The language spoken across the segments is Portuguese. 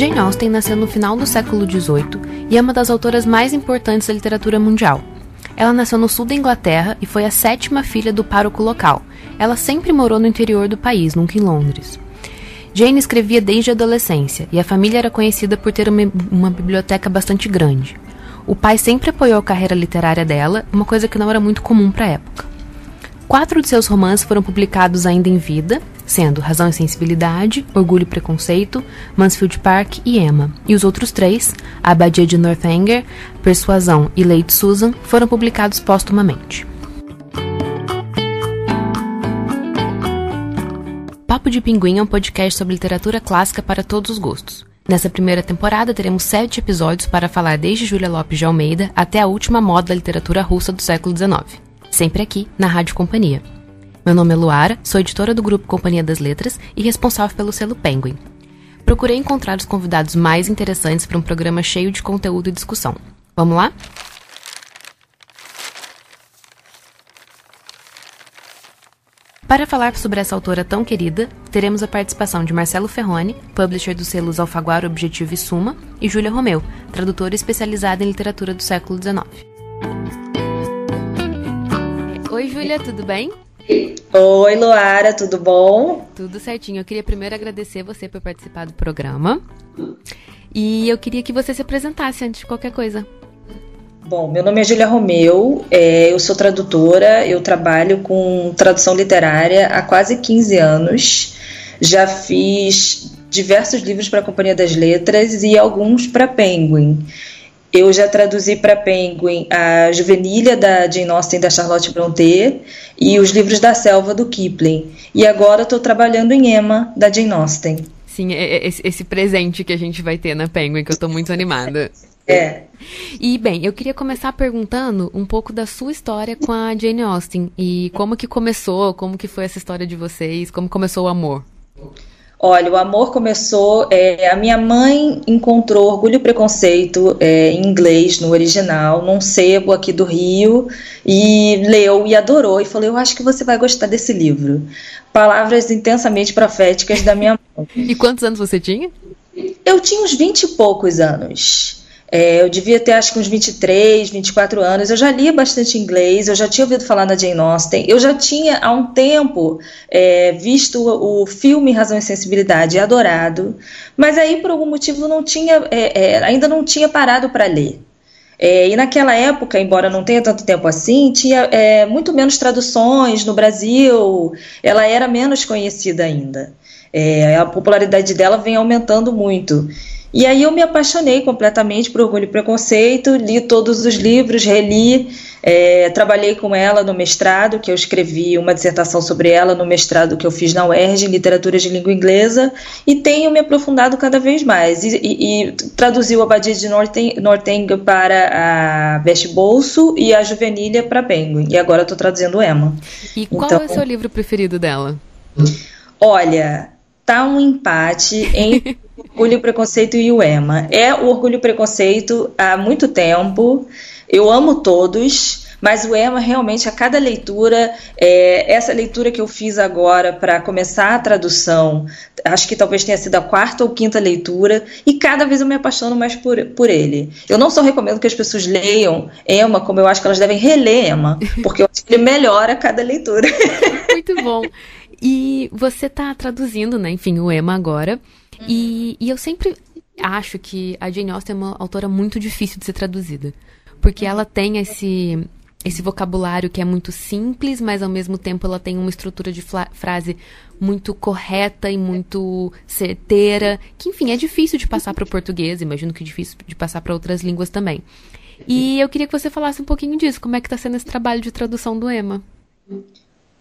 Jane Austen nasceu no final do século XVIII e é uma das autoras mais importantes da literatura mundial. Ela nasceu no sul da Inglaterra e foi a sétima filha do pároco local. Ela sempre morou no interior do país, nunca em Londres. Jane escrevia desde a adolescência e a família era conhecida por ter uma, uma biblioteca bastante grande. O pai sempre apoiou a carreira literária dela, uma coisa que não era muito comum para a época. Quatro de seus romances foram publicados ainda em vida, sendo Razão e Sensibilidade, Orgulho e Preconceito, Mansfield Park e Emma. E os outros três, A Abadia de Northanger, Persuasão e Lady Susan, foram publicados póstumamente. Papo de Pinguim é um podcast sobre literatura clássica para todos os gostos. Nessa primeira temporada, teremos sete episódios para falar desde Júlia Lopes de Almeida até a última moda da literatura russa do século XIX. Sempre aqui, na Rádio Companhia. Meu nome é Luara, sou editora do grupo Companhia das Letras e responsável pelo selo Penguin. Procurei encontrar os convidados mais interessantes para um programa cheio de conteúdo e discussão. Vamos lá? Para falar sobre essa autora tão querida, teremos a participação de Marcelo Ferroni, publisher dos selos Alfaguara, Objetivo e Suma, e Júlia Romeu, tradutora especializada em literatura do século XIX. Oi, Júlia, tudo bem? Oi, Luara, tudo bom? Tudo certinho. Eu queria primeiro agradecer você por participar do programa. E eu queria que você se apresentasse antes de qualquer coisa. Bom, meu nome é Julia Romeu, é, eu sou tradutora, eu trabalho com tradução literária há quase 15 anos. Já fiz diversos livros para a Companhia das Letras e alguns para Penguin. Eu já traduzi para Penguin a Juvenília da Jane Austen da Charlotte Brontë e os livros da Selva do Kipling. E agora estou trabalhando em Emma da Jane Austen. Sim, é, é esse, esse presente que a gente vai ter na Penguin, que eu estou muito animada. É. E bem, eu queria começar perguntando um pouco da sua história com a Jane Austen e como que começou, como que foi essa história de vocês, como começou o amor. Olha, o amor começou. É, a minha mãe encontrou Orgulho e Preconceito é, em inglês, no original, num sebo aqui do Rio, e leu e adorou. E falou: Eu acho que você vai gostar desse livro. Palavras intensamente proféticas da minha mãe. E quantos anos você tinha? Eu tinha uns vinte e poucos anos. É, eu devia ter acho que uns 23, 24 anos. Eu já lia bastante inglês, eu já tinha ouvido falar da Jane Austen. Eu já tinha há um tempo é, visto o, filme Razão e Sensibilidade e adorado, mas aí por algum motivo não tinha, é, é ainda não tinha parado para ler. É, e naquela época, embora não tenha tanto tempo assim, tinha é, muito menos traduções no Brasil, ela era menos conhecida ainda. a popularidade dela vem aumentando muito. E aí eu me apaixonei completamente por Orgulho e Preconceito, li todos os livros, reli, é, trabalhei com ela no mestrado, que eu escrevi uma dissertação sobre ela no mestrado que eu fiz na UERJ, em Literatura de Língua Inglesa, e tenho me aprofundado cada vez mais. E, e, e traduzi o Abadia de Norteng para a Best Bolso e a Juvenília para Penguin. E agora estou traduzindo Emma. E qual então, é o seu livro preferido dela? Olha, tá um empate entre Orgulho, Preconceito e o EMA. É o Orgulho e Preconceito há muito tempo. Eu amo todos, mas o EMA realmente a cada leitura, é, essa leitura que eu fiz agora para começar a tradução, acho que talvez tenha sido a quarta ou quinta leitura, e cada vez eu me apaixono mais por, por ele. Eu não só recomendo que as pessoas leiam Emma, como eu acho que elas devem reler Emma, porque eu acho que ele melhora a cada leitura. Muito bom. E você está traduzindo, né, enfim, o Emma agora. E, e eu sempre acho que a Jane Austen é uma autora muito difícil de ser traduzida. Porque ela tem esse, esse vocabulário que é muito simples, mas ao mesmo tempo ela tem uma estrutura de frase muito correta e muito certeira, que enfim é difícil de passar para o português, imagino que é difícil de passar para outras línguas também. E eu queria que você falasse um pouquinho disso, como é que está sendo esse trabalho de tradução do Emma?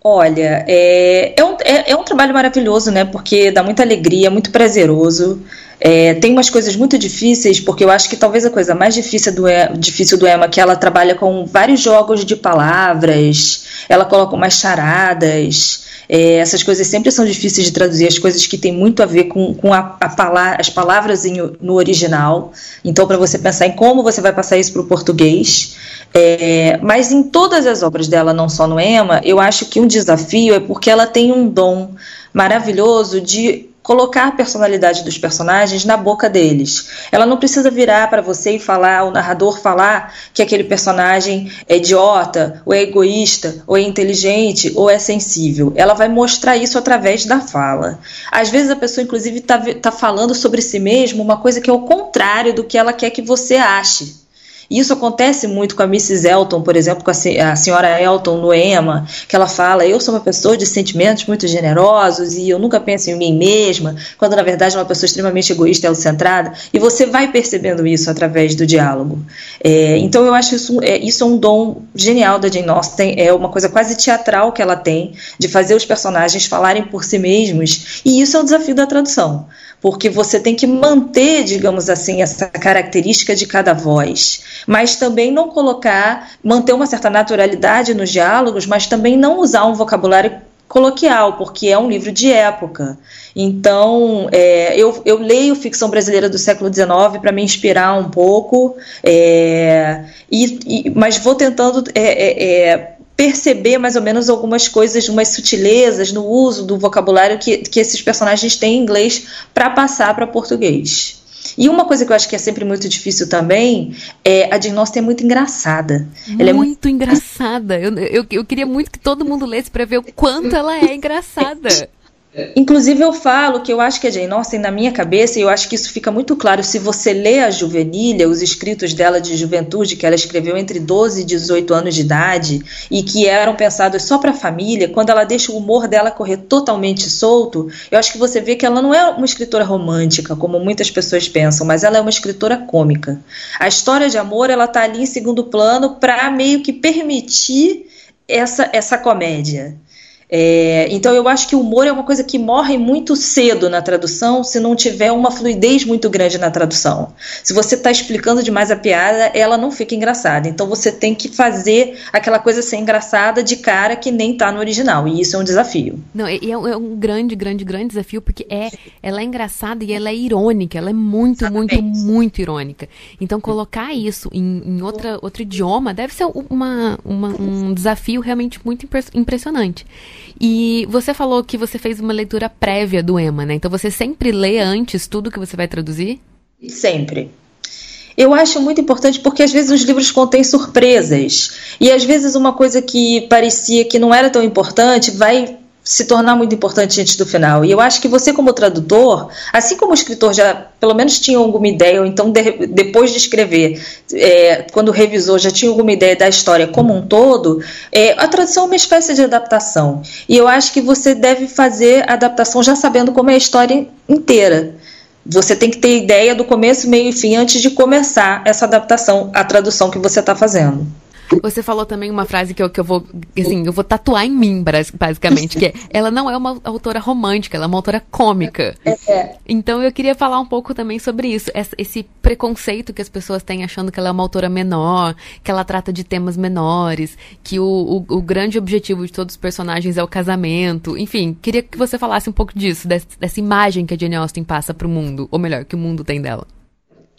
Olha, é, é, um, é, é, um trabalho maravilhoso, né? Porque dá muita alegria, muito prazeroso. É, tem umas coisas muito difíceis, porque eu acho que talvez a coisa mais difícil do, difícil do Emma é que ela trabalha com vários jogos de palavras, ela coloca umas charadas. É, essas coisas sempre são difíceis de traduzir, as coisas que têm muito a ver com, com a, a pala as palavras em, no original. Então, para você pensar em como você vai passar isso para o português. É, mas em todas as obras dela, não só no Emma, eu acho que um desafio é porque ela tem um dom maravilhoso de colocar a personalidade dos personagens na boca deles. Ela não precisa virar para você e falar, o narrador falar que aquele personagem é idiota, ou é egoísta, ou é inteligente, ou é sensível. Ela vai mostrar isso através da fala. Às vezes a pessoa, inclusive, está tá falando sobre si mesma uma coisa que é o contrário do que ela quer que você ache. Isso acontece muito com a Mrs. Elton, por exemplo, com a, senhora Elton no que ela fala: Eu sou uma pessoa de sentimentos muito generosos e eu nunca penso em mim mesma, quando na verdade é uma pessoa extremamente egoísta e autocentrada. E você vai percebendo isso através do diálogo. É, então eu acho isso, é, isso é um dom genial da Jane Austen, é uma coisa quase teatral que ela tem, de fazer os personagens falarem por si mesmos, e isso é um desafio da tradução porque você tem que manter, digamos assim, essa característica de cada voz, mas também não colocar, manter uma certa naturalidade nos diálogos, mas também não usar um vocabulário coloquial, porque é um livro de época. Então, é, eu, eu, leio ficção brasileira do século XIX para me inspirar um pouco, é, e, e, mas vou tentando é, é, é perceber mais ou menos algumas coisas, umas sutilezas no uso do vocabulário que, que esses personagens têm em inglês para passar para português. E uma coisa que eu acho que é sempre muito difícil também é a Austen é muito engraçada. Muito, ela é muito engraçada. Eu, eu, eu queria muito que todo mundo lesse para ver o quanto ela é engraçada. Inclusive, eu falo que eu acho que a Jane Austen, na minha cabeça, e eu acho que isso fica muito claro se você lê a Juvenília, os escritos dela de juventude, que ela escreveu entre 12 e 18 anos de idade, e que eram pensados só para a família, quando ela deixa o humor dela correr totalmente solto, eu acho que você vê que ela não é uma escritora romântica, como muitas pessoas pensam, mas ela é uma escritora cômica. A história de amor, ela está ali em segundo plano para meio que permitir essa, essa comédia. É, então eu acho que o humor é uma coisa que morre muito cedo na tradução se não tiver uma fluidez muito grande na tradução. Se você está explicando demais a piada, ela não fica engraçada. Então você tem que fazer aquela coisa ser engraçada de cara que nem está no original. E isso é um desafio. Não, é, é um grande, grande, grande desafio porque é, ela é engraçada e ela é irônica. Ela é muito, Exatamente. muito, muito irônica. Então colocar isso em, em outra, outro idioma deve ser uma, uma, um desafio realmente muito impressionante. E você falou que você fez uma leitura prévia do EMA, né? Então você sempre lê antes tudo que você vai traduzir? Sempre. Eu acho muito importante porque às vezes os livros contêm surpresas. E às vezes uma coisa que parecia que não era tão importante vai se tornar muito importante antes do final. E eu acho que você, como tradutor, assim como o escritor já pelo menos tinha alguma ideia, ou então de, depois de escrever, é, quando revisou, já tinha alguma ideia da história como um todo, é, a tradução é uma espécie de adaptação. E eu acho que você deve fazer a adaptação já sabendo como é a história inteira. Você tem que ter ideia do começo, meio e fim antes de começar essa adaptação, a tradução que você está fazendo. Você falou também uma frase que eu, que eu vou, assim, eu vou tatuar em mim, basicamente, que é, ela não é uma autora romântica, ela é uma autora cômica. É. Então eu queria falar um pouco também sobre isso, esse preconceito que as pessoas têm achando que ela é uma autora menor, que ela trata de temas menores, que o, o, o grande objetivo de todos os personagens é o casamento. Enfim, queria que você falasse um pouco disso, dessa, dessa imagem que a Jane Austen passa para o mundo, ou melhor, que o mundo tem dela.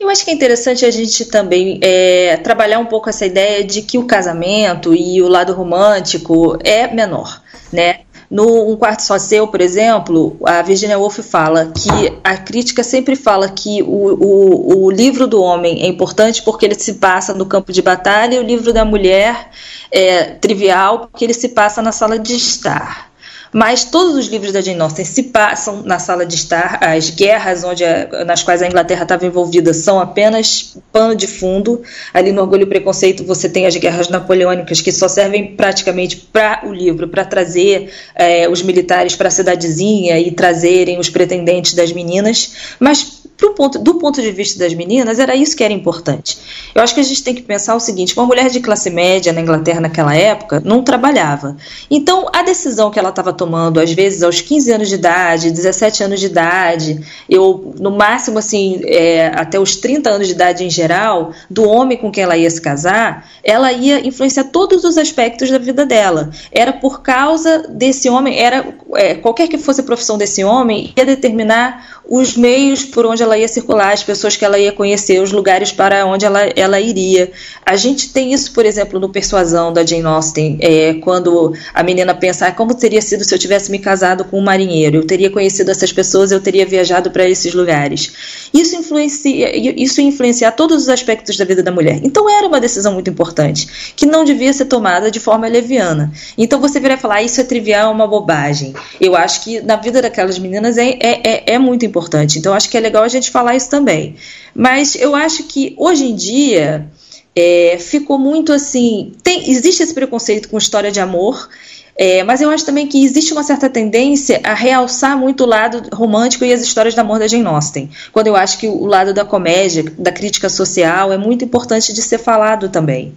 Eu acho que é interessante a gente também é, trabalhar um pouco essa ideia de que o casamento e o lado romântico é menor, né? No Um Quarto Só Seu, por exemplo, a Virginia Woolf fala que a crítica sempre fala que o, o, o livro do homem é importante porque ele se passa no campo de batalha e o livro da mulher é trivial porque ele se passa na sala de estar. Mas todos os livros da Jane Austen se passam na sala de estar. As guerras onde a, nas quais a Inglaterra estava envolvida são apenas pano de fundo. Ali no Orgulho e Preconceito você tem as guerras napoleônicas que só servem praticamente para o livro, para trazer é, os militares para a cidadezinha e trazerem os pretendentes das meninas. Mas ponto, do ponto de vista das meninas, era isso que era importante. Eu acho que a gente tem que pensar o seguinte: uma mulher de classe média na Inglaterra naquela época não trabalhava. Então, a decisão que ela estava tomando, às vezes aos 15 anos de idade, 17 anos de idade, eu, no máximo, assim, é, até os 30 anos de idade em geral, do homem com quem ela ia se casar, ela ia influenciar todos os aspectos da vida dela. Era por causa desse homem, era é, qualquer que fosse a profissão desse homem, ia determinar os meios por onde ela ia circular, as pessoas que ela ia conhecer, os lugares para onde ela, ela iria. A gente tem isso, por exemplo, no Persuasão da Jane Austen, é, quando a menina pensa ah, como teria sido se eu tivesse me casado com um marinheiro, eu teria conhecido essas pessoas, eu teria viajado para esses lugares. Isso influencia, isso influenciar todos os aspectos da vida da mulher. Então era uma decisão muito importante, que não devia ser tomada de forma leviana. Então você viria falar, ah, isso é trivial, é uma bobagem. Eu acho que na vida daquelas meninas é, é, é, é muito importante. Então acho que é legal a gente falar isso também. Mas eu acho que hoje em dia é, ficou muito assim. Tem, existe esse preconceito com história de amor. É, mas eu acho também que existe uma certa tendência a realçar muito o lado romântico e as histórias de amor da Jane Austen. Quando eu acho que o lado da comédia, da crítica social, é muito importante de ser falado também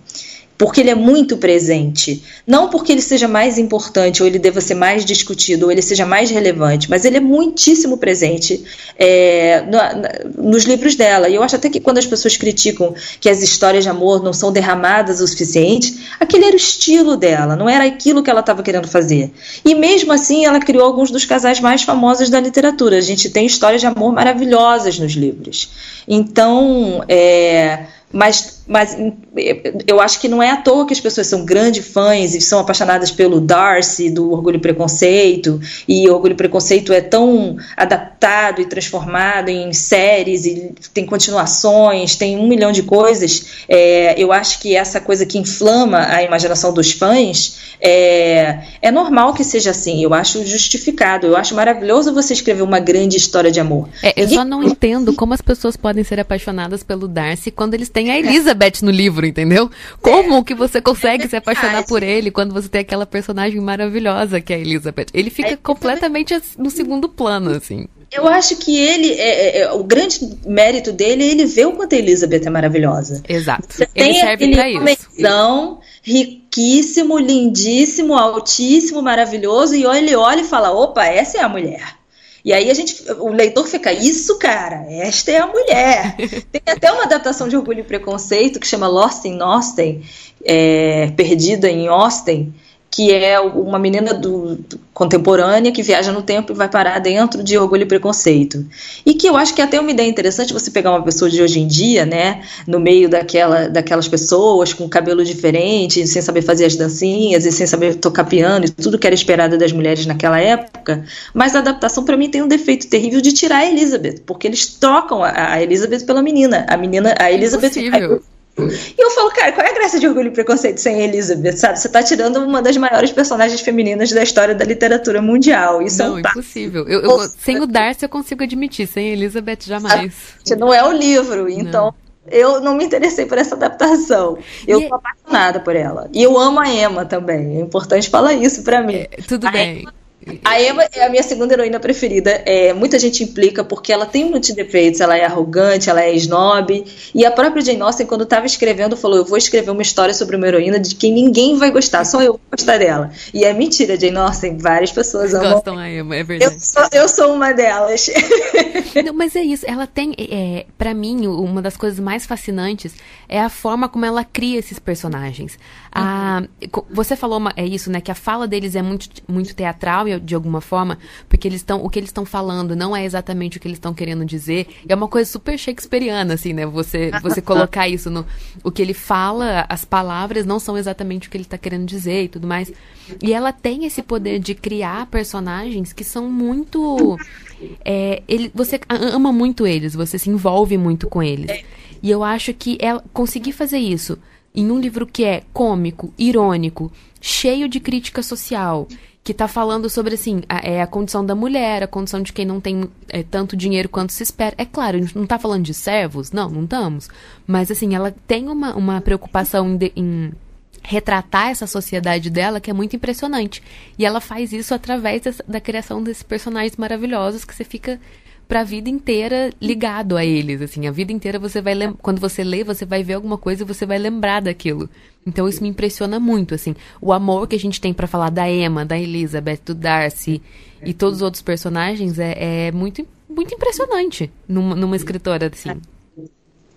porque ele é muito presente. Não porque ele seja mais importante, ou ele deva ser mais discutido, ou ele seja mais relevante, mas ele é muitíssimo presente é, no, nos livros dela. E eu acho até que quando as pessoas criticam que as histórias de amor não são derramadas o suficiente, aquele era o estilo dela, não era aquilo que ela estava querendo fazer. E mesmo assim, ela criou alguns dos casais mais famosos da literatura. A gente tem histórias de amor maravilhosas nos livros. Então, é mas, mas eu acho que não é à toa que as pessoas são grandes fãs e são apaixonadas pelo Darcy, do Orgulho e Preconceito, e Orgulho e Preconceito é tão adaptado e transformado em séries, e tem continuações, tem um milhão de coisas. É, eu acho que essa coisa que inflama a imaginação dos fãs é, é normal que seja assim, eu acho justificado, eu acho maravilhoso você escrever uma grande história de amor. É, eu só não entendo como as pessoas podem ser apaixonadas pelo Darcy quando eles têm tem a Elizabeth no livro, entendeu? Como que você consegue se apaixonar por ele quando você tem aquela personagem maravilhosa que é a Elizabeth? Ele fica completamente no segundo plano, assim. Eu acho que ele, é, é, é, o grande mérito dele é ele ver o quanto a Elizabeth é maravilhosa. Exato. Você ele serve pra isso. riquíssimo, lindíssimo, altíssimo, maravilhoso, e ele olha e fala: opa, essa é a mulher. E aí a gente, o leitor fica, isso, cara, esta é a mulher. Tem até uma adaptação de Orgulho e Preconceito que chama Lost in Austin, é, Perdida em Austin, que é uma menina do, do, contemporânea que viaja no tempo e vai parar dentro de Orgulho e Preconceito. E que eu acho que é até uma ideia interessante você pegar uma pessoa de hoje em dia, né, no meio daquela, daquelas pessoas com cabelo diferente, sem saber fazer as dancinhas e sem saber tocar piano e tudo que era esperado das mulheres naquela época, mas a adaptação para mim tem um defeito terrível de tirar a Elizabeth, porque eles trocam a, a Elizabeth pela menina. A menina, a Elizabeth Impossível. E eu falo, cara, qual é a graça de Orgulho e Preconceito sem Elizabeth, sabe? Você tá tirando uma das maiores personagens femininas da história da literatura mundial. Isso não, é um impossível. Eu, eu, sem o Darcy eu consigo admitir, sem Elizabeth jamais. Não é o livro, então... Não. Eu não me interessei por essa adaptação. Eu e... É apaixonada por ela. E eu amo a Emma também. É importante falar isso para mim. É, tudo a bem. Emma a Emma é a minha segunda heroína preferida. É, muita gente implica porque ela tem muitos defeitos. Ela é arrogante, ela é snob. E a própria Jane Austen, quando estava escrevendo, falou: Eu vou escrever uma história sobre uma heroína de quem ninguém vai gostar, só eu vou gostar dela. E é mentira, Jane Austen. Várias pessoas amam. Gostam a Emma, é verdade. Eu sou, eu sou uma delas. Não, mas é isso. Ela tem, é, para mim, uma das coisas mais fascinantes é a forma como ela cria esses personagens. A, você falou uma, é isso, né? Que a fala deles é muito, muito teatral de alguma forma, porque eles estão, o que eles estão falando não é exatamente o que eles estão querendo dizer. É uma coisa super shakespeariana, assim, né? Você, você colocar isso no, o que ele fala, as palavras não são exatamente o que ele está querendo dizer e tudo mais. E ela tem esse poder de criar personagens que são muito, é, ele, você ama muito eles, você se envolve muito com eles. E eu acho que ela conseguir fazer isso em um livro que é cômico, irônico, cheio de crítica social, que está falando sobre assim, a, é a condição da mulher, a condição de quem não tem é, tanto dinheiro quanto se espera. É claro, a gente não está falando de servos, não, não estamos. Mas assim, ela tem uma, uma preocupação em, de, em retratar essa sociedade dela que é muito impressionante. E ela faz isso através dessa, da criação desses personagens maravilhosos que você fica para a vida inteira ligado a eles, assim, a vida inteira você vai quando você lê, você vai ver alguma coisa e você vai lembrar daquilo. Então isso me impressiona muito, assim, o amor que a gente tem para falar da Emma, da Elizabeth, do Darcy e todos os outros personagens é, é muito muito impressionante numa, numa escritora assim.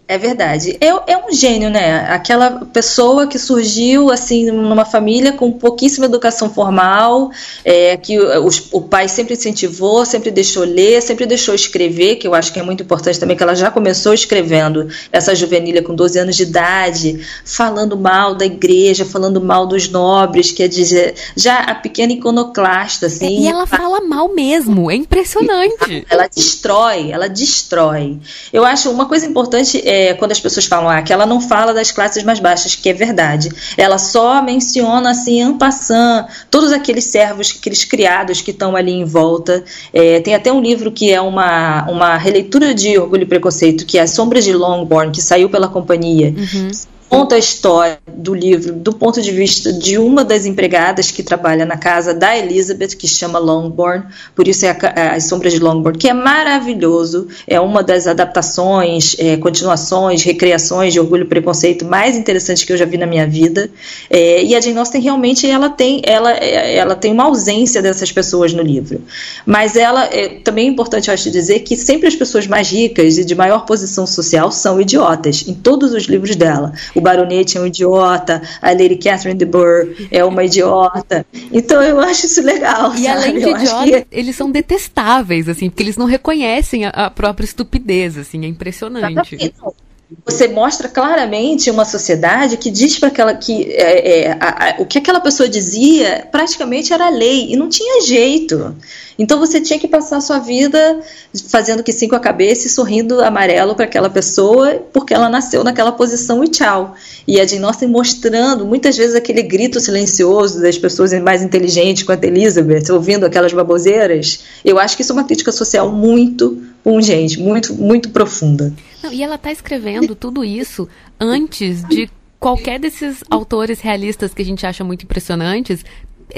É verdade. É, é, um gênio, né? Aquela pessoa que surgiu assim numa família com pouquíssima educação formal, é, que o, o, pai sempre incentivou, sempre deixou ler, sempre deixou escrever, que eu acho que é muito importante também, que ela já começou escrevendo essa juvenilha com 12 anos de idade, falando mal da igreja, falando mal dos nobres, quer dizer, já a pequena iconoclasta, assim. E ela fala mal mesmo, é impressionante. Ela destrói, ela destrói. Eu acho uma coisa importante. É, é, quando as pessoas falam ah, que ela não fala das classes mais baixas, que é verdade. Ela só menciona assim, en passant, todos aqueles servos, aqueles criados que estão ali em volta. É, tem até um livro que é uma, uma releitura de Orgulho e Preconceito, que é As Sombras de Longbourn, que saiu pela companhia. Uhum conta a história do livro do ponto de vista de uma das empregadas que trabalha na casa da Elizabeth, que chama Longbourn, por isso é a, As Sombras de Longbourn, que é maravilhoso, é uma das adaptações, é, continuações, recriações de Orgulho e Preconceito mais interessantes que eu já vi na minha vida. É, e a Jane Austen realmente ela tem, ela, ela tem uma ausência dessas pessoas no livro. Mas ela, é, também é importante eu acho dizer que sempre as pessoas mais ricas e de maior posição social são idiotas, em todos os livros dela o baronete é um idiota, a Lady Catherine de Bourgh é uma idiota. Então eu acho isso legal. E sabe? além de idiota, que... eles são detestáveis, assim, porque eles não reconhecem a, a própria estupidez, assim, é impressionante. Você mostra claramente uma sociedade que diz para aquela que é, é, a, a, o que aquela pessoa dizia praticamente era lei e não tinha jeito. Então você tinha que passar a sua vida fazendo que sim com a cabeça e sorrindo amarelo para aquela pessoa, porque ela nasceu naquela posição e tchau. E a Jane Austen mostrando muitas vezes aquele grito silencioso das pessoas mais inteligentes quanto Elizabeth, ouvindo aquelas baboseiras. Eu acho que isso é uma crítica social muito pungente, muito, muito profunda. Não, e ela está escrevendo tudo isso antes de qualquer desses autores realistas que a gente acha muito impressionantes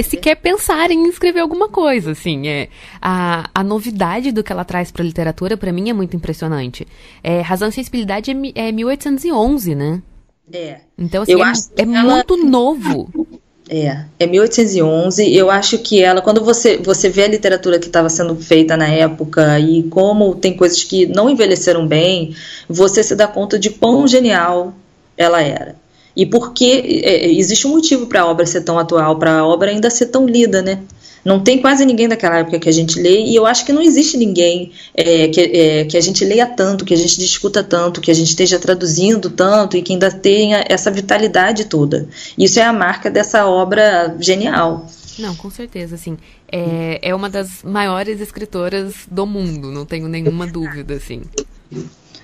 sequer pensar em escrever alguma coisa, assim. É, a, a novidade do que ela traz para a literatura, para mim, é muito impressionante. É, Razão e Sensibilidade é, é 1811, né? É. Então, assim, eu é, é ela... muito novo. É, é 1811. Eu acho que ela, quando você, você vê a literatura que estava sendo feita na época e como tem coisas que não envelheceram bem, você se dá conta de quão genial ela era. E porque é, é, existe um motivo para a obra ser tão atual, para a obra ainda ser tão lida, né? Não tem quase ninguém daquela época que a gente lê, e eu acho que não existe ninguém é, que, é, que a gente leia tanto, que a gente discuta tanto, que a gente esteja traduzindo tanto e que ainda tenha essa vitalidade toda. Isso é a marca dessa obra genial. Não, com certeza, assim. É, é uma das maiores escritoras do mundo, não tenho nenhuma dúvida, assim.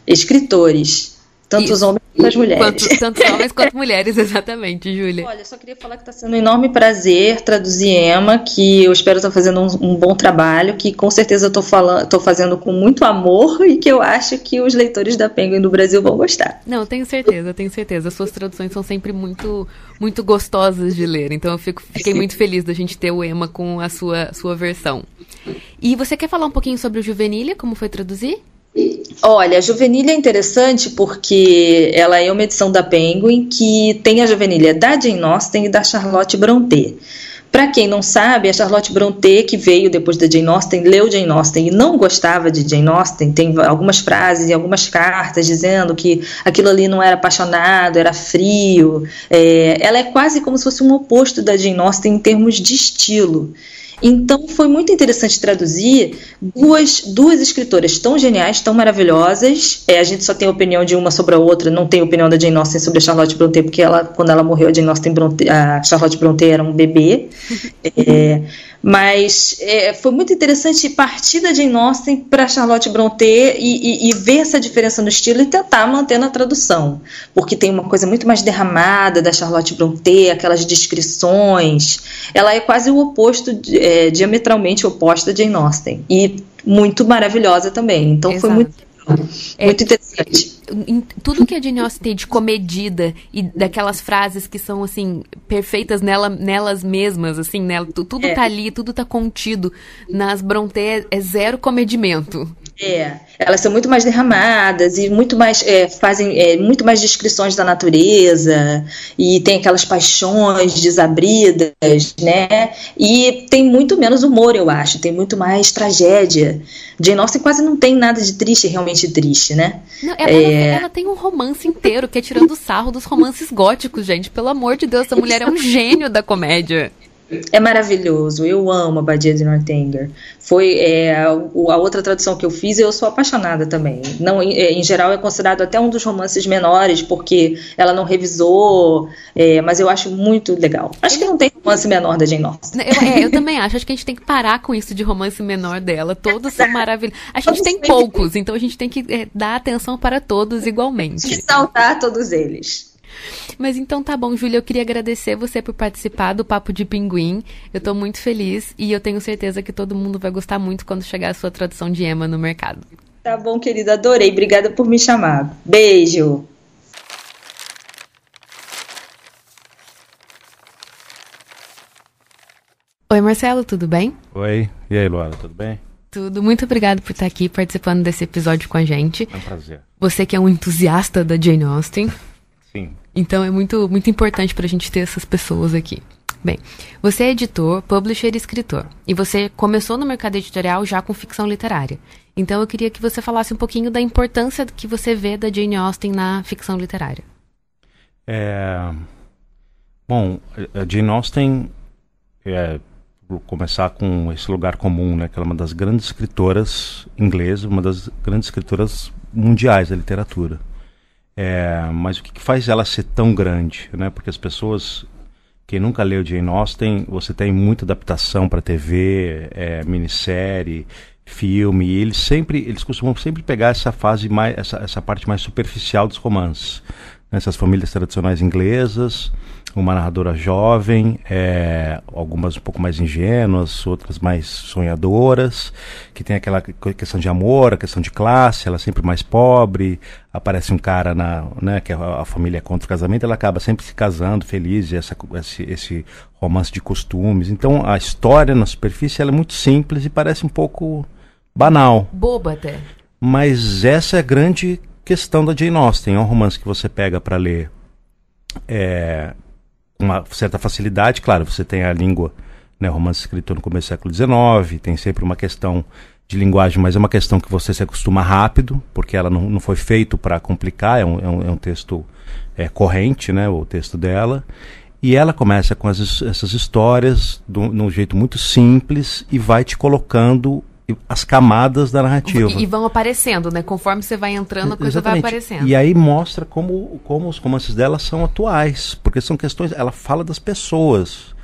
Escritores. Tanto os homens quanto as mulheres. Quanto, tanto homens quanto mulheres, exatamente, Júlia. Olha, só queria falar que está sendo um enorme prazer traduzir Emma, que eu espero estar fazendo um, um, bom trabalho, que com certeza estou falando, tô fazendo com muito amor e que eu acho que os leitores da Penguin do Brasil vão gostar. Não, tenho certeza, tenho certeza. As suas traduções são sempre muito, muito gostosas de ler, então eu fico, fiquei Sim. muito feliz da gente ter o Emma com a sua, sua versão. E você quer falar um pouquinho sobre o Juvenília, como foi traduzir? Olha, a Juvenilha é interessante porque ela é uma edição da Penguin que tem a Juvenilha da Jane Austen e da Charlotte Brontë. Para quem não sabe, a Charlotte Brontë, que veio depois da Jane Austen, leu Jane Austen e não gostava de Jane Austen, tem algumas frases e algumas cartas dizendo que aquilo ali não era apaixonado, era frio. É, ela é quase como se fosse um oposto da Jane Austen em termos de estilo. Então foi muito interessante traduzir duas, duas escritoras tão geniais, tão maravilhosas. É, a gente só tem opinião de uma sobre a outra, não tem opinião da Jane Austen sobre a Charlotte Brontë, porque ela, quando ela morreu, a Jane Austen Brontë, a Charlotte Brontë era um bebê. É, mas é, foi muito interessante partir da Jane Austen para Charlotte Brontë e, e, e, ver essa diferença no estilo e tentar manter na tradução, porque tem uma coisa muito mais derramada da Charlotte Brontë, aquelas descrições. Ela é quase o oposto, é, diametralmente oposta da Jane Austen e muito maravilhosa também. Então Exato. foi muito é, muito interessante. Tudo que a Jane Austen tem de comedida e daquelas frases que são, assim, perfeitas nela, nelas mesmas, assim, nela, tudo é. tá ali, tudo tá contido. Nas Brontë é zero comedimento. É, elas são muito mais derramadas e muito mais é, fazem é, muito mais descrições da natureza e tem aquelas paixões desabridas, né? E tem muito menos humor, eu acho. Tem muito mais tragédia. Jane Austen quase não tem nada de triste realmente triste, né? Não, ela, é... ela, tem um romance inteiro que é tirando sarro dos romances góticos, gente. Pelo amor de Deus, essa mulher é um gênio da comédia. É maravilhoso, eu amo a Badia de Northanger. Foi é, a, a, outra tradução que eu fiz, eu sou apaixonada também. Não, em, é, em, geral é considerado até um dos romances menores, porque ela não revisou, é, mas eu acho muito legal. Acho que não tem romance menor da Jane Austen. Eu, é, eu também acho, acho que a gente tem que parar com isso de romance menor dela. Todos são maravilhosos. A gente tem poucos, então a gente tem que é, dar atenção para todos igualmente. Ressaltar todos eles. Mas então tá bom, Júlia, eu queria agradecer você por participar do Papo de Pinguim. Eu tô muito feliz e eu tenho certeza que todo mundo vai gostar muito quando chegar a sua tradução de Emma no mercado. Tá bom, querida, adorei. Obrigada por me chamar. Beijo. Oi, Marcelo, tudo bem? Oi, e aí, Luana, tudo bem? Tudo. Muito obrigado por estar aqui participando desse episódio com a gente. É um prazer. Você que é um entusiasta da Jane Austen. Sim. Então é muito, muito importante para a gente ter essas pessoas aqui. Bem, você é editor, publisher e escritor. E você começou no mercado editorial já com ficção literária. Então eu queria que você falasse um pouquinho da importância que você vê da Jane Austen na ficção literária. É... Bom, a Jane Austen, é, vou começar com esse lugar comum, né, que ela é uma das grandes escritoras inglesas, uma das grandes escritoras mundiais da literatura. É, mas o que, que, faz ela ser tão grande? Né? Porque as pessoas, quem nunca leu Jane Austen, você tem muita adaptação para TV, é, minissérie, filme, e eles sempre, eles costumam sempre pegar essa fase mais, essa, essa parte mais superficial dos romances. Nessas famílias tradicionais inglesas, uma narradora jovem, é, algumas um pouco mais ingênuas, outras mais sonhadoras, que tem aquela questão de amor, a questão de classe, ela é sempre mais pobre, aparece um cara na, né, que a, a família é contra o casamento, ela acaba sempre se casando, feliz, essa, esse, esse romance de costumes. Então a história na superfície ela é muito simples e parece um pouco banal. Boba até. Mas essa é a grande questão da Jane Austen. É um romance que você pega para ler é, uma certa facilidade. Claro, você tem a língua, né, romance escrito no começo do século XIX, tem sempre uma questão de linguagem, mas é uma questão que você se acostuma rápido, porque ela não, não foi feito para complicar, é um, é um, é um texto é, corrente, né, o texto dela. E ela começa com as, essas histórias de um jeito muito simples e vai te colocando as camadas da narrativa. E, e, vão aparecendo, né? Conforme você vai entrando, a coisa Exatamente. vai aparecendo. E aí mostra como, como os romances dela são atuais, porque são questões. Ela fala das pessoas,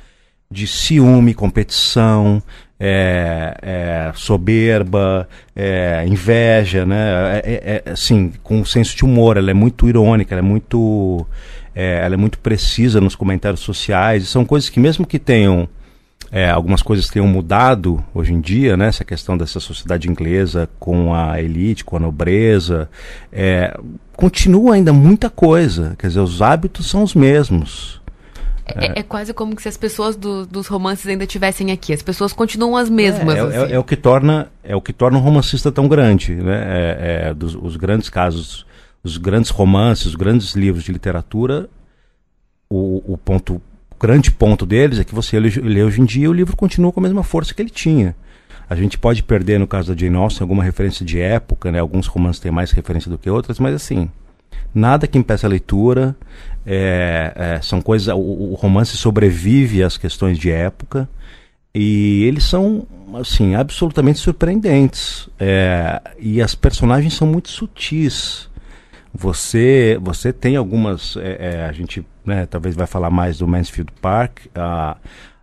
de ciúme, competição, é, é, soberba, é, inveja, né? É, é, é, assim, com um senso de humor. Ela é muito irônica, ela é muito, ela é muito precisa nos comentários sociais. São coisas que mesmo que tenham é, algumas coisas tenham mudado hoje em dia, né? Essa questão dessa sociedade inglesa com a elite, com a nobreza. É, continua ainda muita coisa. Quer dizer, os hábitos são os mesmos. É, é, é quase como se as pessoas do, dos romances ainda estivessem aqui. As pessoas continuam as mesmas. É, é, assim. é, o que torna é o que torna um romancista tão grande, né? Dos, os grandes casos, os grandes romances, os grandes livros de literatura, o, o ponto grande ponto deles é que você lê, hoje em dia o livro continua com a mesma força que ele tinha. A gente pode perder, no caso da Jane Austen, alguma referência de época, né? Alguns romances têm mais referência do que outras, mas assim, nada que impeça a leitura. É, é, são coisas. O, o, romance sobrevive às questões de época e eles são assim absolutamente surpreendentes. É, e as personagens são muito sutis. Você, você tem algumas. É, é, a gente né, talvez vai falar mais do Mansfield Park. A,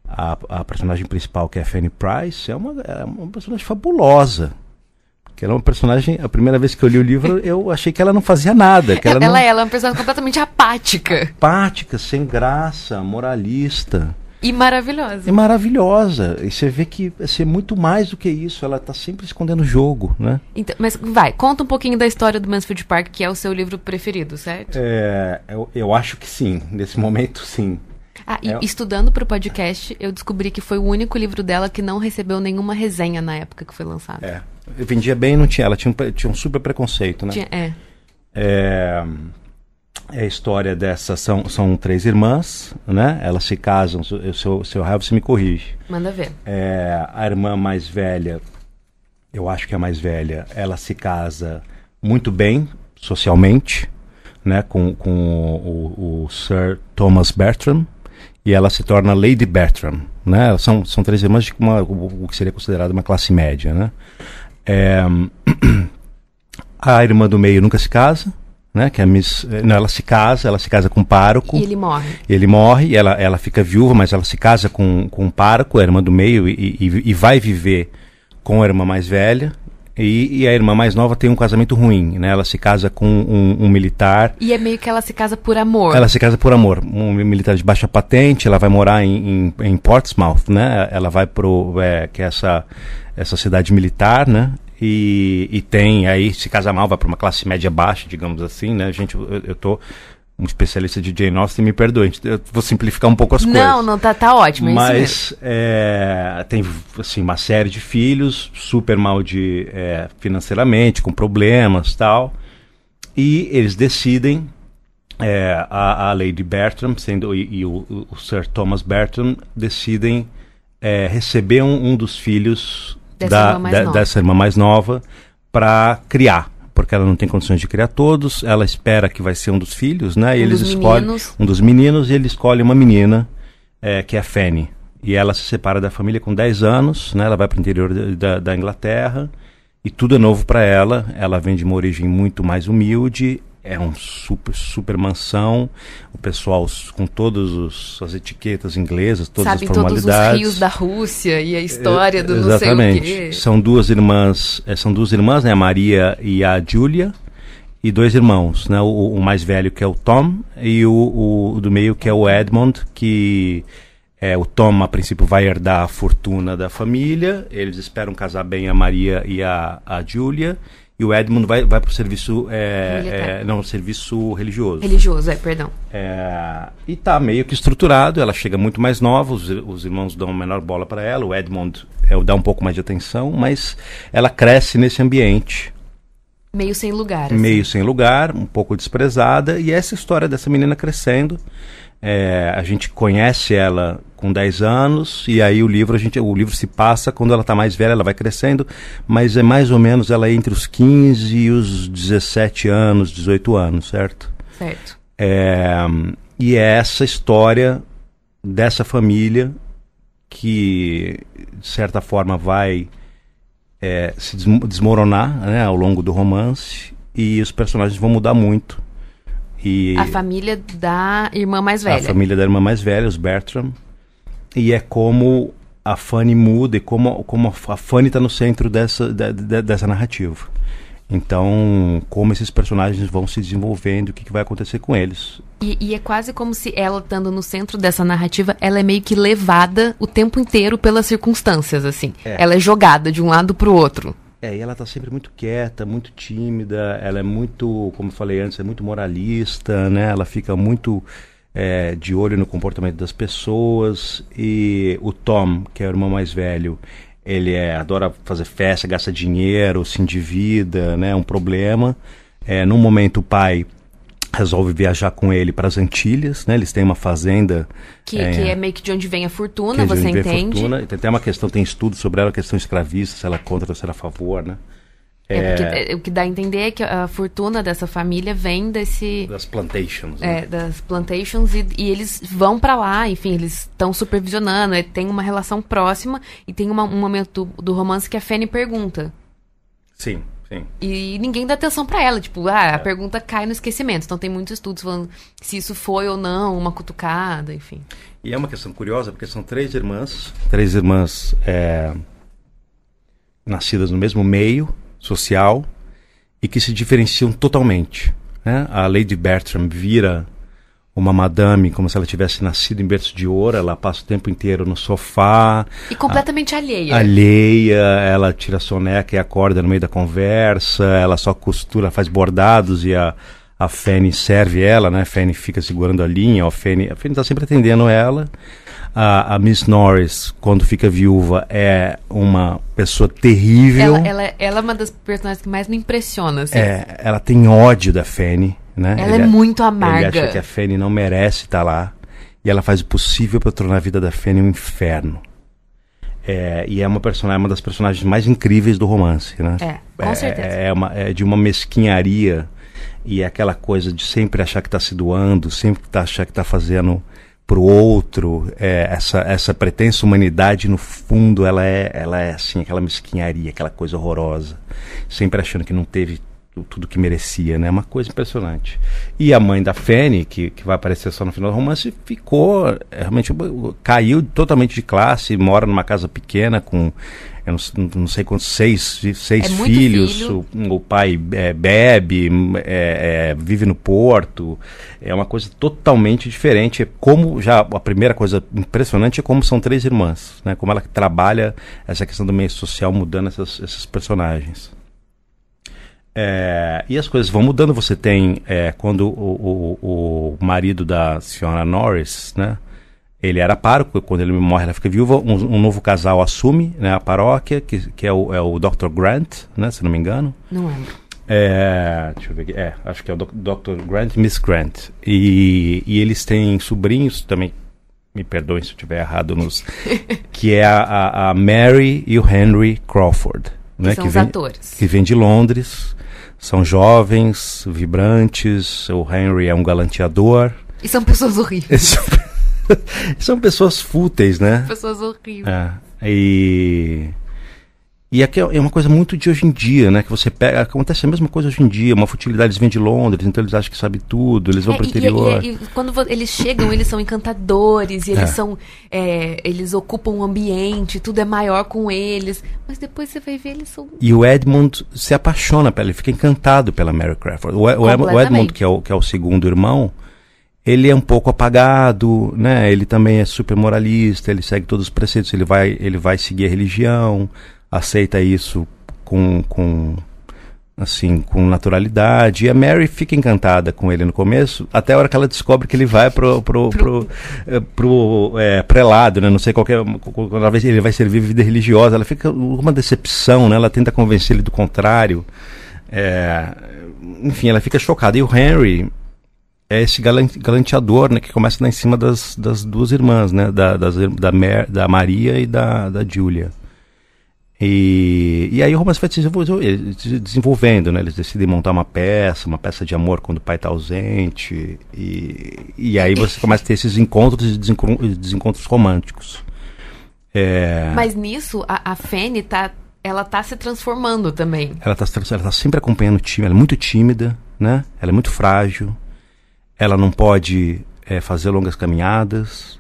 a, a, personagem principal, que é a Fanny Price, é uma, é uma personagem fabulosa. Que ela é uma personagem. A primeira vez que eu li o livro, eu achei que ela não fazia nada. Que ela, ela, não, é, ela é uma personagem completamente apática. Apática, sem graça, moralista. E maravilhosa. E maravilhosa. E você vê que assim, é muito mais do que isso. Ela está sempre escondendo o jogo, né? Então, mas vai, conta um pouquinho da história do Mansfield Park, que é o seu livro preferido, certo? É, eu, eu acho que sim. Nesse momento, sim. Ah, e é... estudando para o podcast, eu descobri que foi o único livro dela que não recebeu nenhuma resenha na época que foi lançado. É. Vendia bem não tinha. Ela tinha um, tinha um super preconceito, né? Tinha, é. É é a história dessas são, são três irmãs, né? Elas se casam. Se eu, se eu errar, você me corrige. Manda ver. É, a irmã mais velha, eu acho que é a mais velha, ela se casa muito bem socialmente, né, com, com o, o, Sir Thomas Bertram, e ela se torna Lady Bertram. Né? São, são três irmãs de uma, o, o que seria considerado uma classe média. Né? É, a irmã do meio nunca se casa, né? Que é a Miss, não, ela se casa, ela se casa com um pároco. E ele morre. Ele morre, ela, ela fica viúva, mas ela se casa com, com um pároco, a irmã do meio, e, e, e vai viver com a irmã mais velha. E, e, a irmã mais nova tem um casamento ruim, né? Ela se casa com um, um, militar. E é meio que ela se casa por amor. Ela se casa por amor. Um militar de baixa patente, ela vai morar em, em, em Portsmouth, né? Ela vai pro... É, que é essa, essa cidade militar, né? E, e tem aí, se casa mal, vai para uma classe média baixa, digamos assim, né? Gente, eu, eu tô um especialista de Jane Austen, me perdoe, eu vou simplificar um pouco as não, coisas. Não, não, tá, tá ótimo, é Mas é, tem, assim, uma série de filhos, super mal de, é, financeiramente, com problemas tal, e eles decidem, é, a, a Lady Bertram sendo, e, e o, o, Sir Thomas Bertram decidem é, receber um, um dos filhos dessa, da, irmã, mais da, dessa irmã mais nova para criar porque ela não tem condições de criar todos, ela espera que vai ser um dos filhos, né? E um eles escolhem um dos meninos e ele escolhe uma menina é, que é a Fanny. E ela se separa da família com 10 anos, né? Ela vai para o interior da, da Inglaterra e tudo é novo para ela. Ela vem de uma origem muito mais humilde é um super, super mansão. O pessoal com todas as etiquetas inglesas, todas Sabe as formalidades. todos os rios da Rússia e a história do é, exatamente. não sei o quê. São duas irmãs, é, são duas irmãs, né? A Maria e a Julia. E dois irmãos, né? O, o mais velho que é o Tom e o, o, do meio que é o Edmond, que é, o Tom, a princípio, vai herdar a fortuna da família. Eles esperam casar bem a Maria e a, a Julia e o Edmund vai, vai para o serviço é, é, não serviço religioso. Religioso é perdão. É, e tá meio que estruturado ela chega muito mais nova os, os irmãos dão menor bola para ela o Edmund é, dá um pouco mais de atenção mas ela cresce nesse ambiente. Meio sem lugar assim. meio sem lugar um pouco desprezada e essa história dessa menina crescendo é, a gente conhece ela com 10 anos e aí o livro a gente o livro se passa quando ela está mais velha, ela vai crescendo, mas é mais ou menos ela é entre os 15 e os 17 anos, 18 anos, certo? Certo. É, e é essa história dessa família que de certa forma vai é, se desmoronar né, ao longo do romance e os personagens vão mudar muito e a família da irmã mais velha. A família da irmã mais velha, os Bertram. E é como a Fanny muda e como, como a Fanny está no centro dessa, de, de, dessa narrativa. Então, como esses personagens vão se desenvolvendo, o que, que vai acontecer com eles. E, e, é quase como se ela, estando no centro dessa narrativa, ela é meio que levada o tempo inteiro pelas circunstâncias, assim. É. Ela é jogada de um lado para o outro. É, e ela está sempre muito quieta, muito tímida, ela é muito, como eu falei antes, é muito moralista, né? Ela fica muito é, de olho no comportamento das pessoas. E o Tom, que é o irmão mais velho, ele é, adora fazer festa, gasta dinheiro, se endivida, né? É um problema. É, num momento o pai resolve viajar com ele para as Antilhas, né? Eles têm uma fazenda que é, que é meio que de onde vem a fortuna, você entende? Fortuna. Tem até uma questão, tem estudo sobre ela, a questão escravista, se ela é contra ou se ela é a favor, né? É, porque, é, o que dá a entender é que a fortuna dessa família vem desse das plantations, né? é, das plantations e, e eles vão para lá, enfim, eles estão supervisionando, é, tem uma relação próxima e tem uma, um momento do, do romance que a Fanny pergunta. Sim. Sim. E ninguém dá atenção para ela. Tipo, ah, a é. pergunta cai no esquecimento. Então tem muitos estudos falando se isso foi ou não uma cutucada, enfim. E é uma questão curiosa, porque são três irmãs, três irmãs é, nascidas no mesmo meio social e que se diferenciam totalmente. Né? A Lady Bertram vira uma madame, como se ela tivesse nascido em berço de ouro, ela passa o tempo inteiro no sofá. E completamente a, alheia. Alheia, ela tira a soneca e acorda no meio da conversa, ela só costura, faz bordados e a, a Fanny serve ela, né? A Fanny fica segurando a linha, a Fanny, a Fanny tá sempre atendendo ela. A, a, Miss Norris, quando fica viúva, é uma pessoa terrível. Ela, ela, ela é uma das personagens que mais me impressiona. Assim. É, ela tem ódio da Fanny. Né? Ela ele, é muito amarga. Ele acha que a Fanny não merece estar lá. E ela faz o possível para tornar a vida da Fanny um inferno. É, e é uma personagem, uma das personagens mais incríveis do romance, né? É, com certeza. É, uma, é de uma mesquinharia e é aquela coisa de sempre achar que está se doando, sempre tá, achar que está fazendo pro outro, é, essa, essa pretensa humanidade, no fundo, ela é, ela é assim, aquela mesquinharia, aquela coisa horrorosa. Sempre achando que não teve tudo que merecia, né? Uma coisa impressionante. E a mãe da Fanny, que, que vai aparecer só no final do romance, ficou realmente caiu totalmente de classe, mora numa casa pequena com eu não, não sei quantos seis, seis é filhos, filho. o, o, pai é, bebe, é, é, vive no porto, é uma coisa totalmente diferente. É como já a primeira coisa impressionante é como são três irmãs, né? Como ela trabalha essa questão do meio social mudando essas, esses personagens. É, e as coisas vão mudando. Você tem é, quando o, o, o, marido da senhora Norris, né? Ele era pároco, quando ele morre, ela fica viúva. Um, um novo casal assume né, a paróquia, que, que é, o, é o Dr. Grant, né, se não me engano. Não lembro. É, deixa eu ver aqui. É, acho que é o Dr. Grant Miss Grant. E, e eles têm sobrinhos também. Me perdoem se eu estiver errado nos. que é a, a, Mary e o Henry Crawford. Né, que são que os vem, atores. Que vem de Londres. São jovens, vibrantes. O Henry é um galanteador. E são pessoas horríveis. são pessoas fúteis, né? Pessoas horríveis. É. E. E aqui é uma coisa muito de hoje em dia, né? Que você pega. Acontece a mesma coisa hoje em dia. Uma futilidade, eles vêm de Londres, então eles acham que sabem tudo, eles vão é, pro interior. E, e, e, quando eles chegam, eles são encantadores, e eles é. são. É, eles ocupam o ambiente, tudo é maior com eles. Mas depois você vai ver, eles são. E o Edmund se apaixona pela ele, fica encantado pela Mary Crawford. O, o, o Edmund, que é o, que é o segundo irmão, ele é um pouco apagado, né? Ele também é super moralista, ele segue todos os preceitos, ele vai, ele vai seguir a religião aceita isso com, com assim, com naturalidade. E a Mary fica encantada com ele no começo, até a hora que ela descobre que ele vai pro, pro, pro, pro, eh, pro é, prelado, né? Não sei qualquer. Quando ele vai servir vida religiosa, ela fica uma decepção, né? Ela tenta convencer ele do contrário. É, enfim, ela fica chocada. E o Henry é esse galanteador, né? Que começa lá em cima das, das duas irmãs, né? Da, das, da, Mer, da Maria e da, da Julia. E, e aí o romance vai se desenvolvendo, né? Eles decidem montar uma peça, uma peça de amor quando o pai está ausente. E, e aí você começa a ter esses encontros e desencontros românticos. É... Mas nisso, a, a Fanny tá, ela tá se transformando também. Ela está ela tá sempre acompanhando o time, ela é muito tímida, né? Ela é muito frágil. Ela não pode é, fazer longas caminhadas.